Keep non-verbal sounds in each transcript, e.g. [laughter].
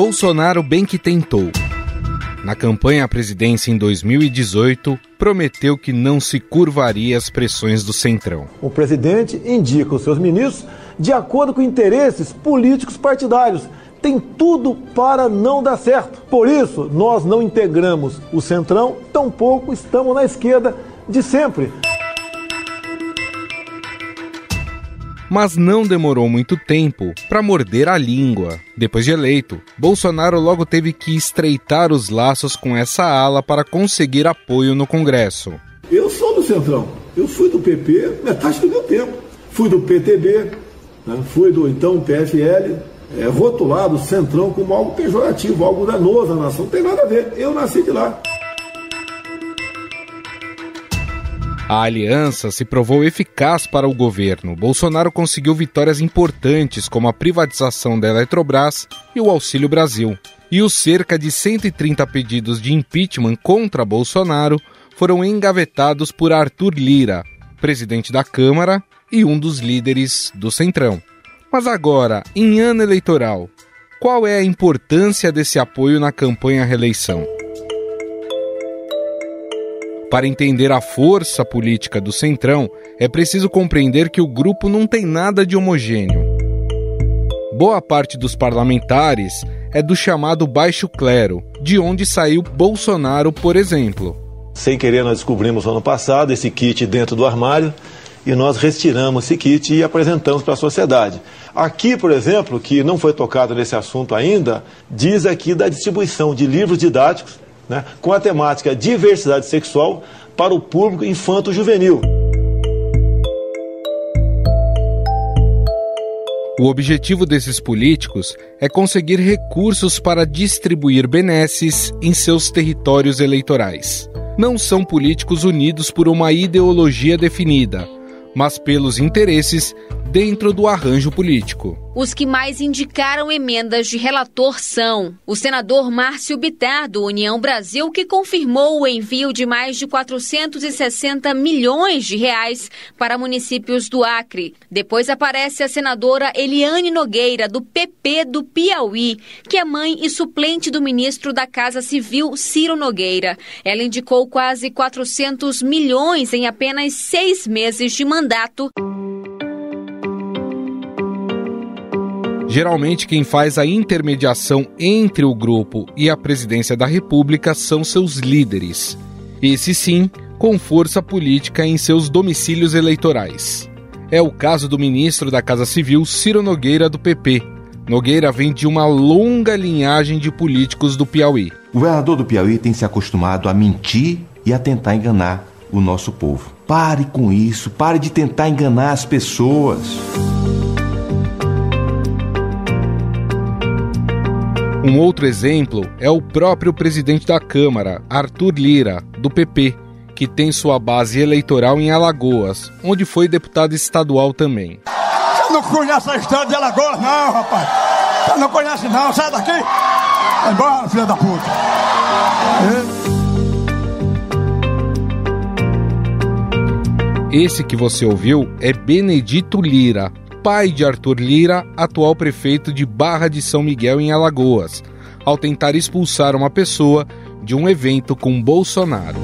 Bolsonaro bem que tentou. Na campanha à presidência em 2018, prometeu que não se curvaria às pressões do Centrão. O presidente indica os seus ministros de acordo com interesses políticos partidários. Tem tudo para não dar certo. Por isso, nós não integramos o Centrão, tampouco estamos na esquerda de sempre. Mas não demorou muito tempo para morder a língua. Depois de eleito, Bolsonaro logo teve que estreitar os laços com essa ala para conseguir apoio no Congresso. Eu sou do Centrão. Eu fui do PP metade do meu tempo. Fui do PTB, né? fui do então PFL, é, rotulado Centrão como algo pejorativo, algo danoso à nação. Não tem nada a ver. Eu nasci de lá. A aliança se provou eficaz para o governo. Bolsonaro conseguiu vitórias importantes, como a privatização da Eletrobras e o Auxílio Brasil. E os cerca de 130 pedidos de impeachment contra Bolsonaro foram engavetados por Arthur Lira, presidente da Câmara e um dos líderes do Centrão. Mas agora, em ano eleitoral, qual é a importância desse apoio na campanha à reeleição? Para entender a força política do Centrão, é preciso compreender que o grupo não tem nada de homogêneo. Boa parte dos parlamentares é do chamado baixo clero, de onde saiu Bolsonaro, por exemplo. Sem querer, nós descobrimos ano passado esse kit dentro do armário e nós retiramos esse kit e apresentamos para a sociedade. Aqui, por exemplo, que não foi tocado nesse assunto ainda, diz aqui da distribuição de livros didáticos né, com a temática diversidade sexual para o público infanto-juvenil. O objetivo desses políticos é conseguir recursos para distribuir benesses em seus territórios eleitorais. Não são políticos unidos por uma ideologia definida, mas pelos interesses dentro do arranjo político. Os que mais indicaram emendas de relator são o senador Márcio Bitar, do União Brasil, que confirmou o envio de mais de 460 milhões de reais para municípios do Acre. Depois aparece a senadora Eliane Nogueira, do PP do Piauí, que é mãe e suplente do ministro da Casa Civil, Ciro Nogueira. Ela indicou quase 400 milhões em apenas seis meses de mandato. Geralmente, quem faz a intermediação entre o grupo e a presidência da República são seus líderes. Esse sim, com força política em seus domicílios eleitorais. É o caso do ministro da Casa Civil, Ciro Nogueira, do PP. Nogueira vem de uma longa linhagem de políticos do Piauí. O governador do Piauí tem se acostumado a mentir e a tentar enganar o nosso povo. Pare com isso, pare de tentar enganar as pessoas. Um outro exemplo é o próprio presidente da Câmara, Arthur Lira, do PP, que tem sua base eleitoral em Alagoas, onde foi deputado estadual também. Você não conhece a história de Alagoas, não, rapaz. Você não conhece, não. Sai daqui. Vai embora, filha da puta. Esse que você ouviu é Benedito Lira, pai de Arthur Lira, atual prefeito de Barra de São Miguel, em Alagoas, ao tentar expulsar uma pessoa de um evento com Bolsonaro.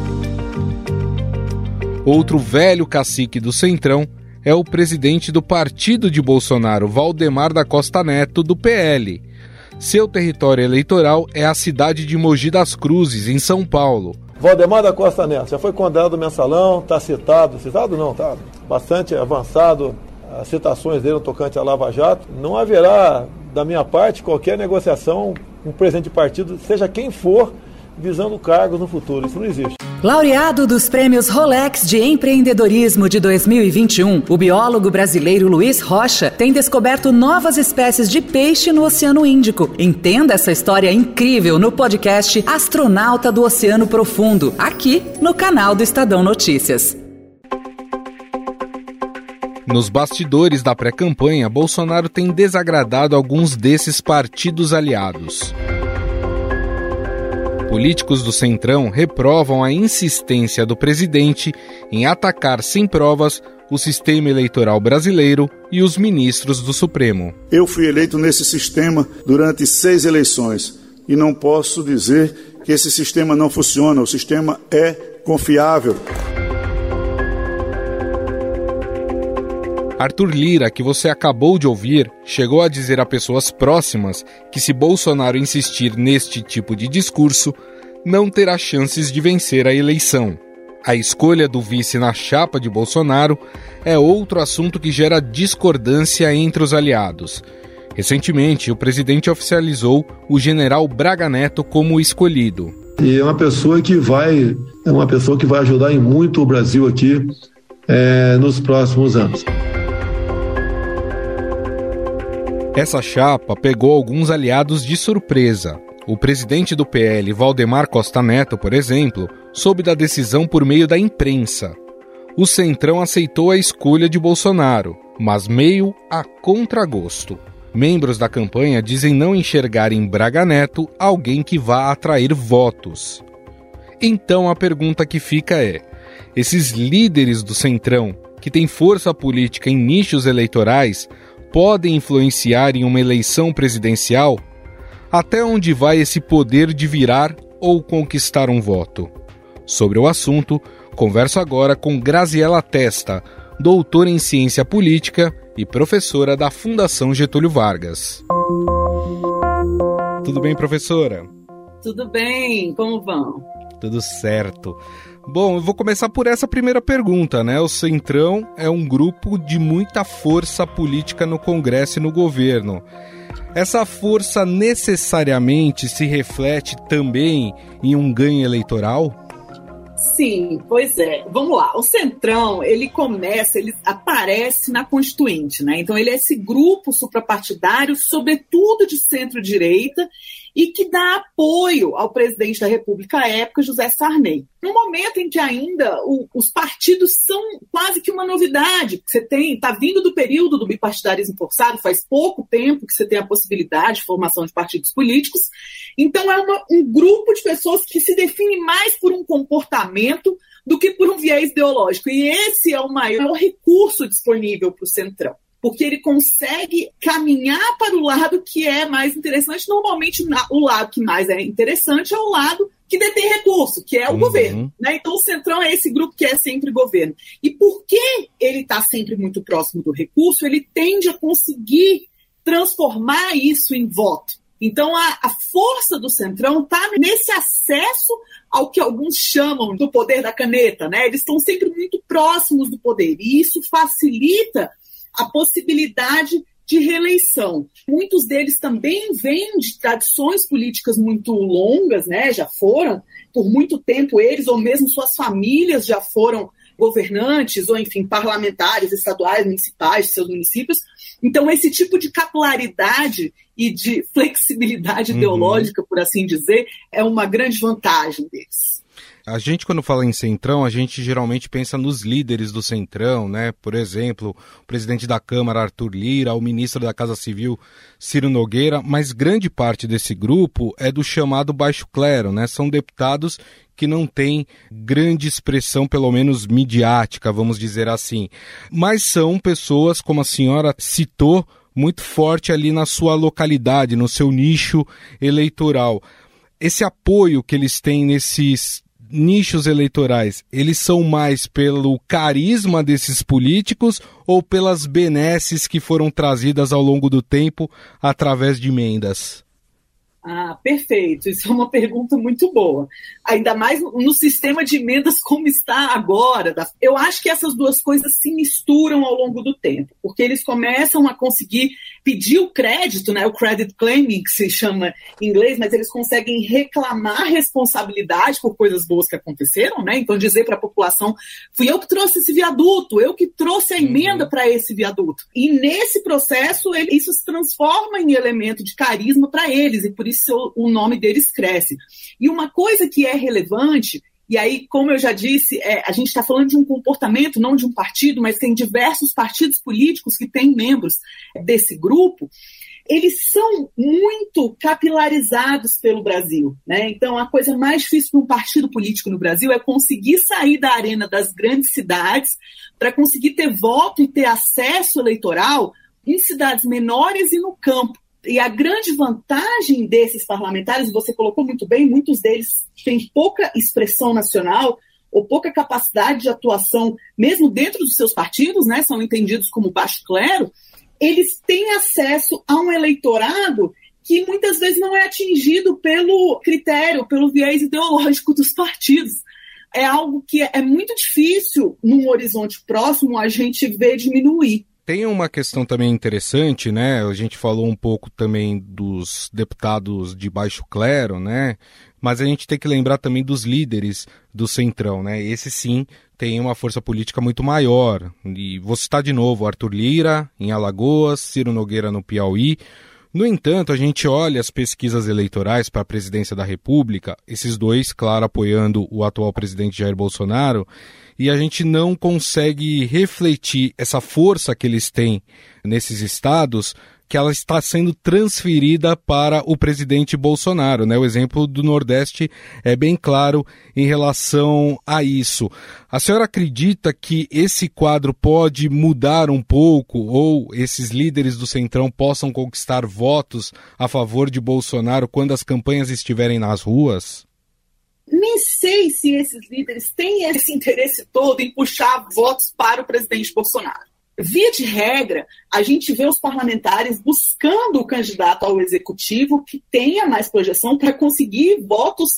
Outro velho cacique do Centrão é o presidente do partido de Bolsonaro, Valdemar da Costa Neto, do PL. Seu território eleitoral é a cidade de Mogi das Cruzes, em São Paulo. Valdemar da Costa Neto já foi condenado mensalão, está citado, citado não, está bastante avançado as citações dele no tocante à Lava Jato, não haverá, da minha parte, qualquer negociação com um presidente de partido, seja quem for, visando cargos no futuro. Isso não existe. Laureado dos prêmios Rolex de empreendedorismo de 2021, o biólogo brasileiro Luiz Rocha tem descoberto novas espécies de peixe no Oceano Índico. Entenda essa história incrível no podcast Astronauta do Oceano Profundo, aqui no canal do Estadão Notícias. Nos bastidores da pré-campanha, Bolsonaro tem desagradado alguns desses partidos aliados. Políticos do Centrão reprovam a insistência do presidente em atacar sem provas o sistema eleitoral brasileiro e os ministros do Supremo. Eu fui eleito nesse sistema durante seis eleições e não posso dizer que esse sistema não funciona. O sistema é confiável. Arthur Lira, que você acabou de ouvir, chegou a dizer a pessoas próximas que se Bolsonaro insistir neste tipo de discurso, não terá chances de vencer a eleição. A escolha do vice na chapa de Bolsonaro é outro assunto que gera discordância entre os aliados. Recentemente, o presidente oficializou o general Braga Neto como escolhido. E é uma pessoa que vai, é uma pessoa que vai ajudar em muito o Brasil aqui é, nos próximos anos. Essa chapa pegou alguns aliados de surpresa. O presidente do PL, Valdemar Costa Neto, por exemplo, soube da decisão por meio da imprensa. O Centrão aceitou a escolha de Bolsonaro, mas meio a contragosto. Membros da campanha dizem não enxergar em Braga Neto alguém que vá atrair votos. Então a pergunta que fica é: esses líderes do Centrão, que têm força política em nichos eleitorais, podem influenciar em uma eleição presidencial? Até onde vai esse poder de virar ou conquistar um voto? Sobre o assunto, converso agora com Graziela Testa, doutora em ciência política e professora da Fundação Getúlio Vargas. Tudo bem, professora? Tudo bem, como vão? Tudo certo. Bom, eu vou começar por essa primeira pergunta, né? O Centrão é um grupo de muita força política no Congresso e no governo. Essa força necessariamente se reflete também em um ganho eleitoral? Sim, pois é. Vamos lá. O Centrão, ele começa, ele aparece na Constituinte, né? Então ele é esse grupo suprapartidário, sobretudo de centro-direita, e que dá apoio ao presidente da República à época, José Sarney. No momento em que ainda o, os partidos são quase que uma novidade, você tem, está vindo do período do bipartidarismo forçado, faz pouco tempo que você tem a possibilidade de formação de partidos políticos. Então é uma, um grupo de pessoas que se define mais por um comportamento do que por um viés ideológico. E esse é o maior recurso disponível para o Centrão porque ele consegue caminhar para o lado que é mais interessante. Normalmente, o lado que mais é interessante é o lado que detém recurso, que é o uhum. governo. Né? Então, o Centrão é esse grupo que é sempre governo. E porque ele está sempre muito próximo do recurso, ele tende a conseguir transformar isso em voto. Então, a, a força do Centrão está nesse acesso ao que alguns chamam do poder da caneta. Né? Eles estão sempre muito próximos do poder. E isso facilita a possibilidade de reeleição. Muitos deles também vêm de tradições políticas muito longas, né? Já foram por muito tempo eles ou mesmo suas famílias já foram governantes ou enfim parlamentares estaduais, municipais de seus municípios. Então esse tipo de capilaridade e de flexibilidade uhum. ideológica, por assim dizer, é uma grande vantagem deles. A gente, quando fala em Centrão, a gente geralmente pensa nos líderes do Centrão, né? Por exemplo, o presidente da Câmara, Arthur Lira, o ministro da Casa Civil, Ciro Nogueira, mas grande parte desse grupo é do chamado baixo clero, né? São deputados que não têm grande expressão, pelo menos midiática, vamos dizer assim. Mas são pessoas, como a senhora citou, muito forte ali na sua localidade, no seu nicho eleitoral. Esse apoio que eles têm nesses nichos eleitorais, eles são mais pelo carisma desses políticos ou pelas benesses que foram trazidas ao longo do tempo através de emendas? Ah, perfeito. Isso é uma pergunta muito boa. Ainda mais no sistema de emendas como está agora. Eu acho que essas duas coisas se misturam ao longo do tempo, porque eles começam a conseguir pedir o crédito, né, o credit claiming, que se chama em inglês, mas eles conseguem reclamar responsabilidade por coisas boas que aconteceram, né? Então dizer para a população, fui eu que trouxe esse viaduto, eu que trouxe a emenda uhum. para esse viaduto. E nesse processo, ele, isso se transforma em elemento de carisma para eles, e por isso isso o nome deles cresce. E uma coisa que é relevante e aí, como eu já disse, é, a gente está falando de um comportamento, não de um partido, mas tem diversos partidos políticos que têm membros desse grupo. eles são muito capilarizados pelo Brasil. Né? Então, a coisa mais difícil para um partido político no Brasil é conseguir sair da arena das grandes cidades para conseguir ter voto e ter acesso eleitoral em cidades menores e no campo. E a grande vantagem desses parlamentares, você colocou muito bem, muitos deles têm pouca expressão nacional ou pouca capacidade de atuação, mesmo dentro dos seus partidos, né, são entendidos como baixo clero, eles têm acesso a um eleitorado que muitas vezes não é atingido pelo critério, pelo viés ideológico dos partidos. É algo que é muito difícil, num horizonte próximo, a gente ver diminuir. Tem uma questão também interessante, né? A gente falou um pouco também dos deputados de baixo clero, né? Mas a gente tem que lembrar também dos líderes do Centrão, né? Esse sim tem uma força política muito maior. E vou citar de novo Arthur Lira, em Alagoas, Ciro Nogueira no Piauí. No entanto, a gente olha as pesquisas eleitorais para a presidência da República, esses dois, claro, apoiando o atual presidente Jair Bolsonaro, e a gente não consegue refletir essa força que eles têm nesses estados que ela está sendo transferida para o presidente Bolsonaro. Né? O exemplo do Nordeste é bem claro em relação a isso. A senhora acredita que esse quadro pode mudar um pouco ou esses líderes do Centrão possam conquistar votos a favor de Bolsonaro quando as campanhas estiverem nas ruas? Nem sei se esses líderes têm esse interesse todo em puxar votos para o presidente Bolsonaro. Via de regra, a gente vê os parlamentares buscando o candidato ao executivo que tenha mais projeção para conseguir votos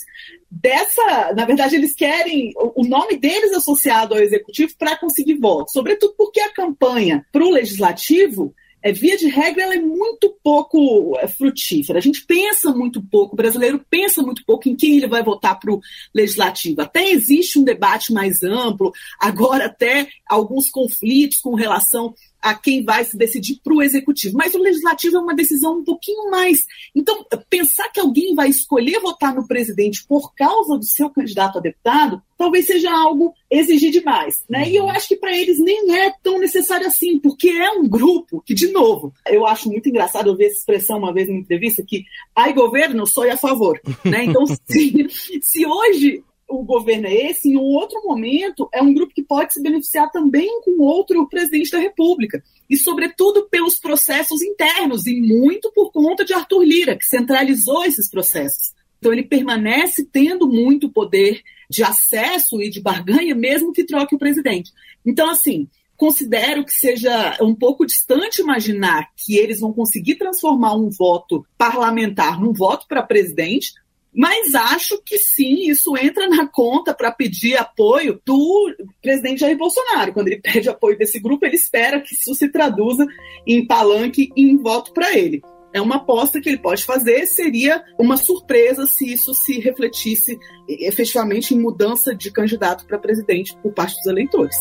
dessa. Na verdade, eles querem o nome deles associado ao executivo para conseguir votos, sobretudo porque a campanha para o legislativo é, via de regra, ela é muito pouco é, frutífera. A gente pensa muito pouco, o brasileiro pensa muito pouco em quem ele vai votar para o legislativo. Até existe um debate mais amplo, agora até alguns conflitos com relação a quem vai se decidir para o executivo. Mas o legislativo é uma decisão um pouquinho mais. Então, pensar que alguém vai escolher votar no presidente por causa do seu candidato a deputado, talvez seja algo exigir demais. Né? E eu acho que para eles nem é tão necessário assim, porque é um grupo que, de novo, eu acho muito engraçado ouvir essa expressão uma vez numa entrevista que ai governo, sou a favor. Né? Então, [laughs] se, se hoje o governo é esse, em um outro momento, é um grupo que pode se beneficiar também com outro presidente da República. E, sobretudo, pelos processos internos, e muito por conta de Arthur Lira, que centralizou esses processos. Então, ele permanece tendo muito poder de acesso e de barganha, mesmo que troque o presidente. Então, assim, considero que seja um pouco distante imaginar que eles vão conseguir transformar um voto parlamentar num voto para presidente, mas acho que sim, isso entra na conta para pedir apoio do presidente Jair Bolsonaro. Quando ele pede apoio desse grupo, ele espera que isso se traduza em palanque e em voto para ele. É uma aposta que ele pode fazer, seria uma surpresa se isso se refletisse efetivamente em mudança de candidato para presidente por parte dos eleitores.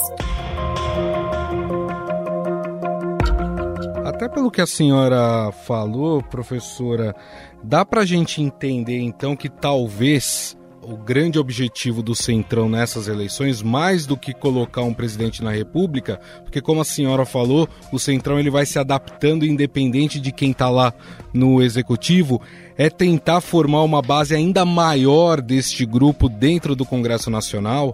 Até pelo que a senhora falou, professora, dá para a gente entender então que talvez o grande objetivo do Centrão nessas eleições, mais do que colocar um presidente na República, porque como a senhora falou, o Centrão ele vai se adaptando independente de quem está lá no executivo, é tentar formar uma base ainda maior deste grupo dentro do Congresso Nacional?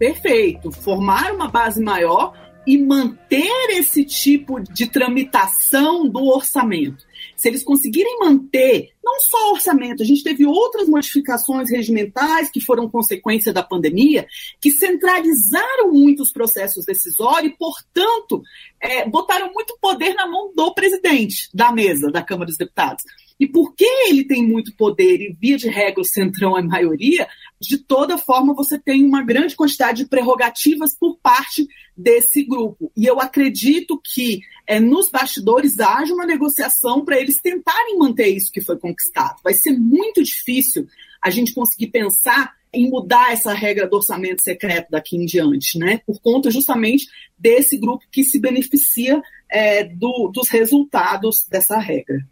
Perfeito, formar uma base maior e manter esse tipo de tramitação do orçamento. Se eles conseguirem manter, não só o orçamento, a gente teve outras modificações regimentais que foram consequência da pandemia, que centralizaram muito os processos decisórios e, portanto, é, botaram muito poder na mão do presidente da mesa da Câmara dos Deputados. E porque ele tem muito poder e, via de regra, o centrão é maioria, de toda forma você tem uma grande quantidade de prerrogativas por parte desse grupo. E eu acredito que é, nos bastidores haja uma negociação para eles tentarem manter isso que foi conquistado. Vai ser muito difícil a gente conseguir pensar em mudar essa regra do orçamento secreto daqui em diante, né? Por conta justamente desse grupo que se beneficia é, do, dos resultados dessa regra.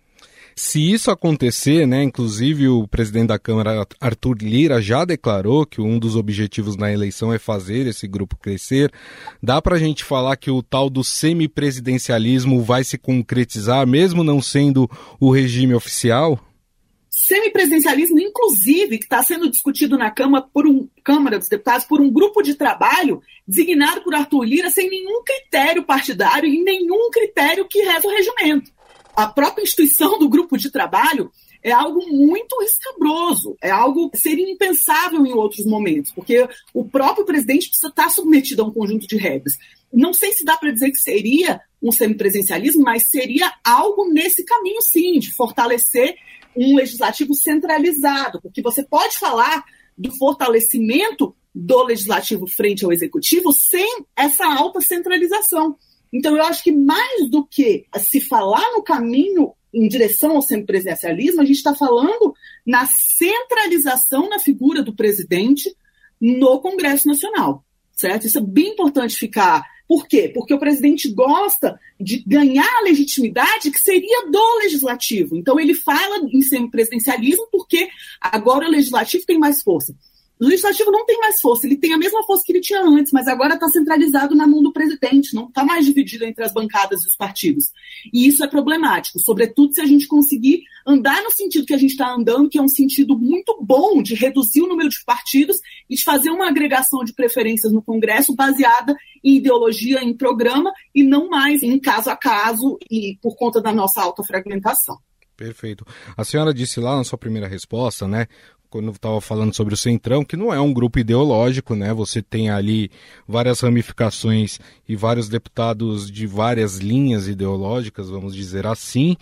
Se isso acontecer, né, inclusive o presidente da Câmara, Arthur Lira, já declarou que um dos objetivos na eleição é fazer esse grupo crescer. Dá para a gente falar que o tal do semipresidencialismo vai se concretizar, mesmo não sendo o regime oficial? Semipresidencialismo, inclusive, que está sendo discutido na Câmara, por um, Câmara dos Deputados por um grupo de trabalho designado por Arthur Lira sem nenhum critério partidário e nenhum critério que reza o regimento a própria instituição do grupo de trabalho é algo muito escabroso, é algo que seria impensável em outros momentos, porque o próprio presidente precisa estar submetido a um conjunto de regras. Não sei se dá para dizer que seria um semipresencialismo, mas seria algo nesse caminho, sim, de fortalecer um legislativo centralizado, porque você pode falar do fortalecimento do legislativo frente ao executivo sem essa alta centralização. Então, eu acho que mais do que se falar no caminho em direção ao semipresidencialismo, a gente está falando na centralização na figura do presidente no Congresso Nacional, certo? Isso é bem importante ficar. Por quê? Porque o presidente gosta de ganhar a legitimidade que seria do legislativo. Então, ele fala em semipresidencialismo porque agora o legislativo tem mais força. O legislativo não tem mais força, ele tem a mesma força que ele tinha antes, mas agora está centralizado na mão do presidente, não está mais dividido entre as bancadas e os partidos. E isso é problemático, sobretudo se a gente conseguir andar no sentido que a gente está andando, que é um sentido muito bom de reduzir o número de partidos e de fazer uma agregação de preferências no Congresso baseada em ideologia, em programa, e não mais em caso a caso e por conta da nossa alta fragmentação. Perfeito. A senhora disse lá na sua primeira resposta, né, quando estava falando sobre o Centrão, que não é um grupo ideológico, né? Você tem ali várias ramificações e vários deputados de várias linhas ideológicas, vamos dizer assim,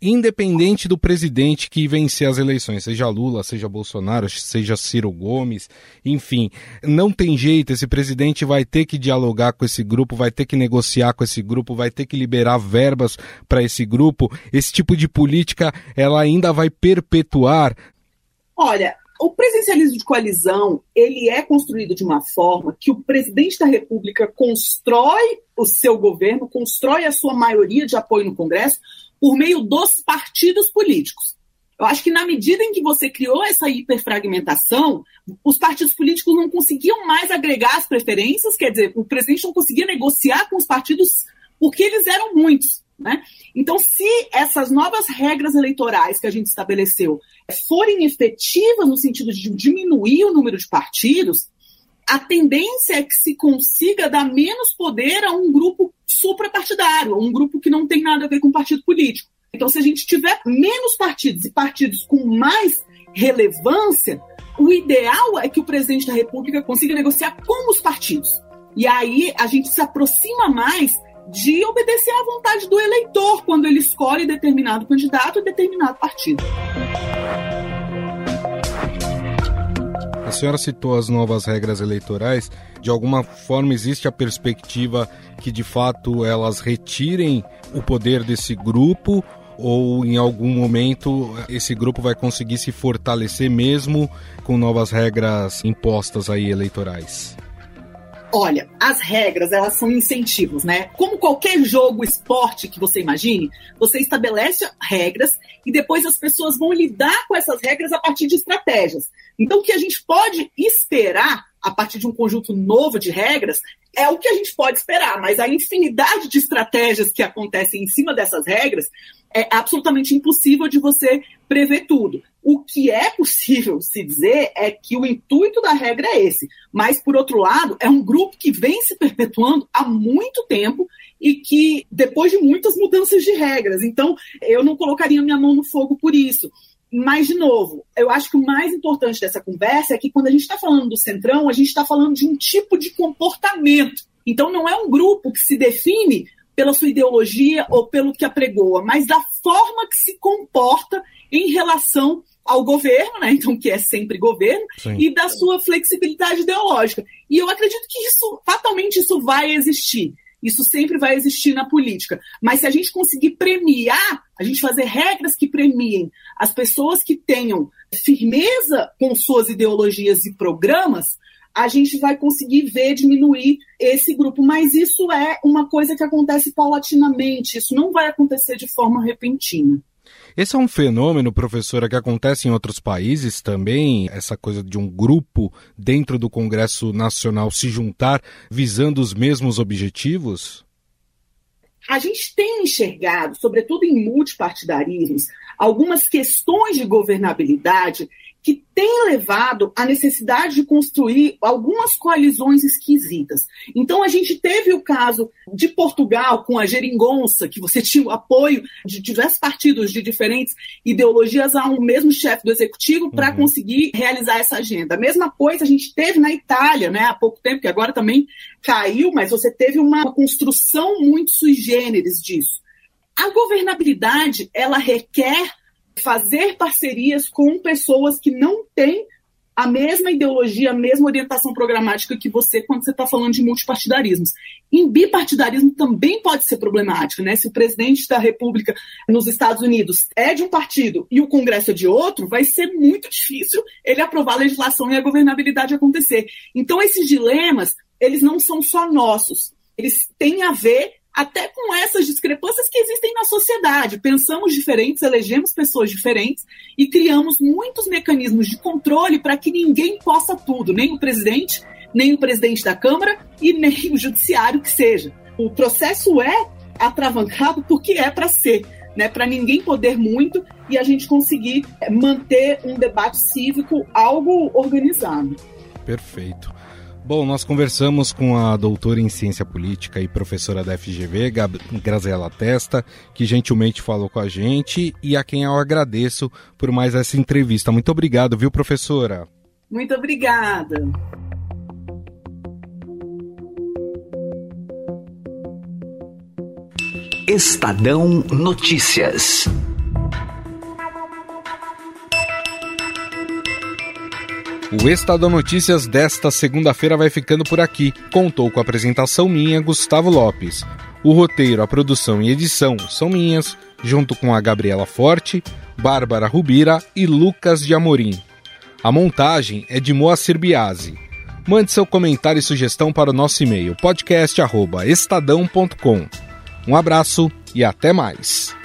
independente do presidente que vencer as eleições, seja Lula, seja Bolsonaro, seja Ciro Gomes, enfim, não tem jeito, esse presidente vai ter que dialogar com esse grupo, vai ter que negociar com esse grupo, vai ter que liberar verbas para esse grupo. Esse tipo de política, ela ainda vai perpetuar Olha, o presidencialismo de coalizão ele é construído de uma forma que o presidente da República constrói o seu governo, constrói a sua maioria de apoio no Congresso por meio dos partidos políticos. Eu acho que na medida em que você criou essa hiperfragmentação, os partidos políticos não conseguiam mais agregar as preferências, quer dizer, o presidente não conseguia negociar com os partidos porque eles eram muitos. Né? Então, se essas novas regras eleitorais que a gente estabeleceu forem efetivas no sentido de diminuir o número de partidos, a tendência é que se consiga dar menos poder a um grupo suprapartidário, a um grupo que não tem nada a ver com partido político. Então, se a gente tiver menos partidos e partidos com mais relevância, o ideal é que o presidente da República consiga negociar com os partidos. E aí a gente se aproxima mais de obedecer à vontade do eleitor quando ele escolhe determinado candidato e determinado partido. A senhora citou as novas regras eleitorais. De alguma forma, existe a perspectiva que, de fato, elas retirem o poder desse grupo ou em algum momento esse grupo vai conseguir se fortalecer mesmo com novas regras impostas aí eleitorais? Olha, as regras, elas são incentivos, né? Como qualquer jogo, esporte que você imagine, você estabelece regras e depois as pessoas vão lidar com essas regras a partir de estratégias. Então, o que a gente pode esperar a partir de um conjunto novo de regras é o que a gente pode esperar, mas a infinidade de estratégias que acontecem em cima dessas regras é absolutamente impossível de você prever tudo. O que é possível se dizer é que o intuito da regra é esse, mas, por outro lado, é um grupo que vem se perpetuando há muito tempo e que, depois de muitas mudanças de regras, então eu não colocaria minha mão no fogo por isso. Mas, de novo, eu acho que o mais importante dessa conversa é que quando a gente está falando do Centrão, a gente está falando de um tipo de comportamento. Então, não é um grupo que se define pela sua ideologia ou pelo que apregoa, mas da forma que se comporta em relação ao governo, né? Então, que é sempre governo, Sim. e da sua flexibilidade ideológica. E eu acredito que isso, fatalmente, isso vai existir. Isso sempre vai existir na política. Mas se a gente conseguir premiar, a gente fazer regras que premiem as pessoas que tenham firmeza com suas ideologias e programas, a gente vai conseguir ver diminuir esse grupo. Mas isso é uma coisa que acontece paulatinamente, isso não vai acontecer de forma repentina. Esse é um fenômeno, professora, que acontece em outros países também, essa coisa de um grupo dentro do Congresso Nacional se juntar visando os mesmos objetivos? A gente tem enxergado, sobretudo em multipartidarismos, algumas questões de governabilidade que tem levado à necessidade de construir algumas coalizões esquisitas. Então, a gente teve o caso de Portugal com a geringonça, que você [laughs] tinha o apoio de diversos partidos de diferentes ideologias a um mesmo chefe do executivo para uhum. conseguir realizar essa agenda. A mesma coisa a gente teve na Itália, né, há pouco tempo, que agora também caiu, mas você teve uma construção muito sui generis disso. A governabilidade, ela requer fazer parcerias com pessoas que não têm a mesma ideologia, a mesma orientação programática que você quando você está falando de multipartidarismos. Em bipartidarismo também pode ser problemático, né? Se o presidente da República nos Estados Unidos é de um partido e o Congresso é de outro, vai ser muito difícil ele aprovar a legislação e a governabilidade acontecer. Então esses dilemas, eles não são só nossos, eles têm a ver até com essas discrepâncias que existem na sociedade. Pensamos diferentes, elegemos pessoas diferentes e criamos muitos mecanismos de controle para que ninguém possa tudo, nem o presidente, nem o presidente da Câmara e nem o judiciário que seja. O processo é atravancado porque é para ser. Né, para ninguém poder muito e a gente conseguir manter um debate cívico algo organizado. Perfeito. Bom, nós conversamos com a doutora em ciência política e professora da FGV, Gab Graziela Testa, que gentilmente falou com a gente e a quem eu agradeço por mais essa entrevista. Muito obrigado, viu, professora? Muito obrigada. Estadão Notícias. O Estadão Notícias desta segunda-feira vai ficando por aqui. Contou com a apresentação minha, Gustavo Lopes. O roteiro, a produção e edição são minhas, junto com a Gabriela Forte, Bárbara Rubira e Lucas de Amorim. A montagem é de Moacir Biasi. Mande seu comentário e sugestão para o nosso e-mail podcast@estadão.com. Um abraço e até mais.